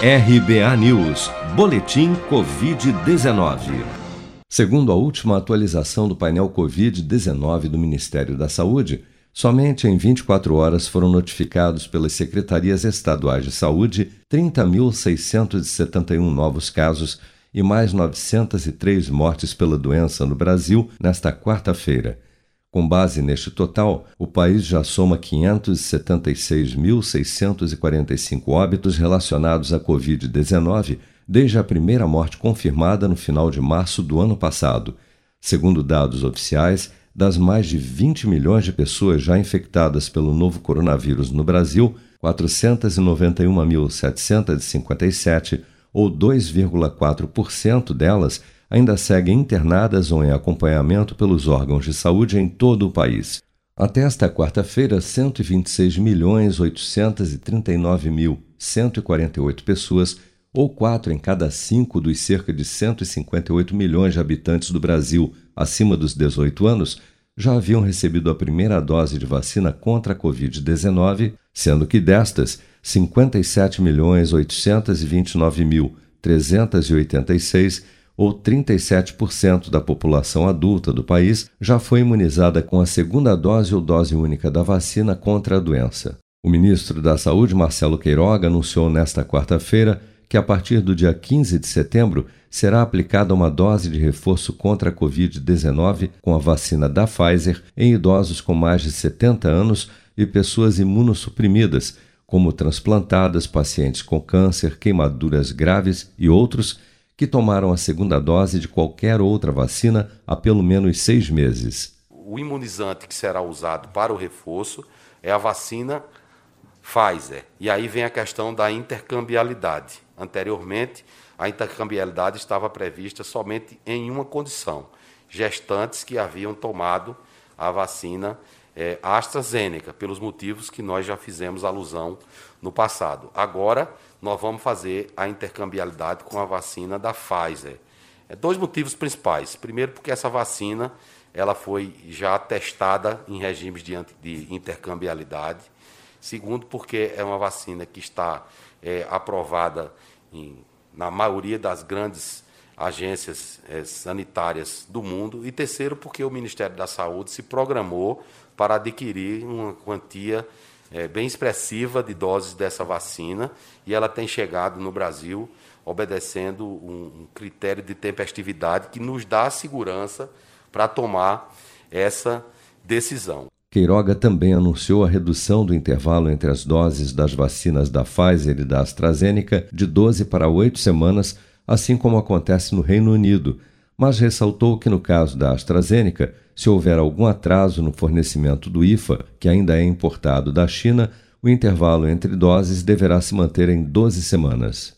RBA News, Boletim Covid-19. Segundo a última atualização do painel Covid-19 do Ministério da Saúde, somente em 24 horas foram notificados pelas secretarias estaduais de saúde 30.671 novos casos e mais 903 mortes pela doença no Brasil nesta quarta-feira. Com base neste total, o país já soma 576.645 óbitos relacionados à Covid-19 desde a primeira morte confirmada no final de março do ano passado. Segundo dados oficiais, das mais de 20 milhões de pessoas já infectadas pelo novo coronavírus no Brasil, 491.757, ou 2,4% delas, ainda seguem internadas ou em acompanhamento pelos órgãos de saúde em todo o país. Até esta quarta-feira, 126.839.148 pessoas, ou 4 em cada 5 dos cerca de 158 milhões de habitantes do Brasil acima dos 18 anos, já haviam recebido a primeira dose de vacina contra a Covid-19, sendo que destas, 57.829.386 ou 37% da população adulta do país já foi imunizada com a segunda dose ou dose única da vacina contra a doença. O ministro da Saúde, Marcelo Queiroga, anunciou nesta quarta-feira que a partir do dia 15 de setembro será aplicada uma dose de reforço contra a Covid-19 com a vacina da Pfizer em idosos com mais de 70 anos e pessoas imunossuprimidas, como transplantadas, pacientes com câncer, queimaduras graves e outros que tomaram a segunda dose de qualquer outra vacina há pelo menos seis meses. O imunizante que será usado para o reforço é a vacina Pfizer. E aí vem a questão da intercambialidade. Anteriormente, a intercambialidade estava prevista somente em uma condição: gestantes que haviam tomado a vacina é, AstraZeneca, pelos motivos que nós já fizemos alusão no passado. Agora, nós vamos fazer a intercambialidade com a vacina da Pfizer. É, dois motivos principais. Primeiro, porque essa vacina ela foi já testada em regimes de, de intercambialidade. Segundo, porque é uma vacina que está é, aprovada em, na maioria das grandes agências é, sanitárias do mundo. E terceiro, porque o Ministério da Saúde se programou para adquirir uma quantia é, bem expressiva de doses dessa vacina e ela tem chegado no Brasil obedecendo um, um critério de tempestividade que nos dá segurança para tomar essa decisão. Queiroga também anunciou a redução do intervalo entre as doses das vacinas da Pfizer e da AstraZeneca de 12 para 8 semanas, assim como acontece no Reino Unido, mas ressaltou que no caso da AstraZeneca, se houver algum atraso no fornecimento do IFA, que ainda é importado da China, o intervalo entre doses deverá se manter em 12 semanas.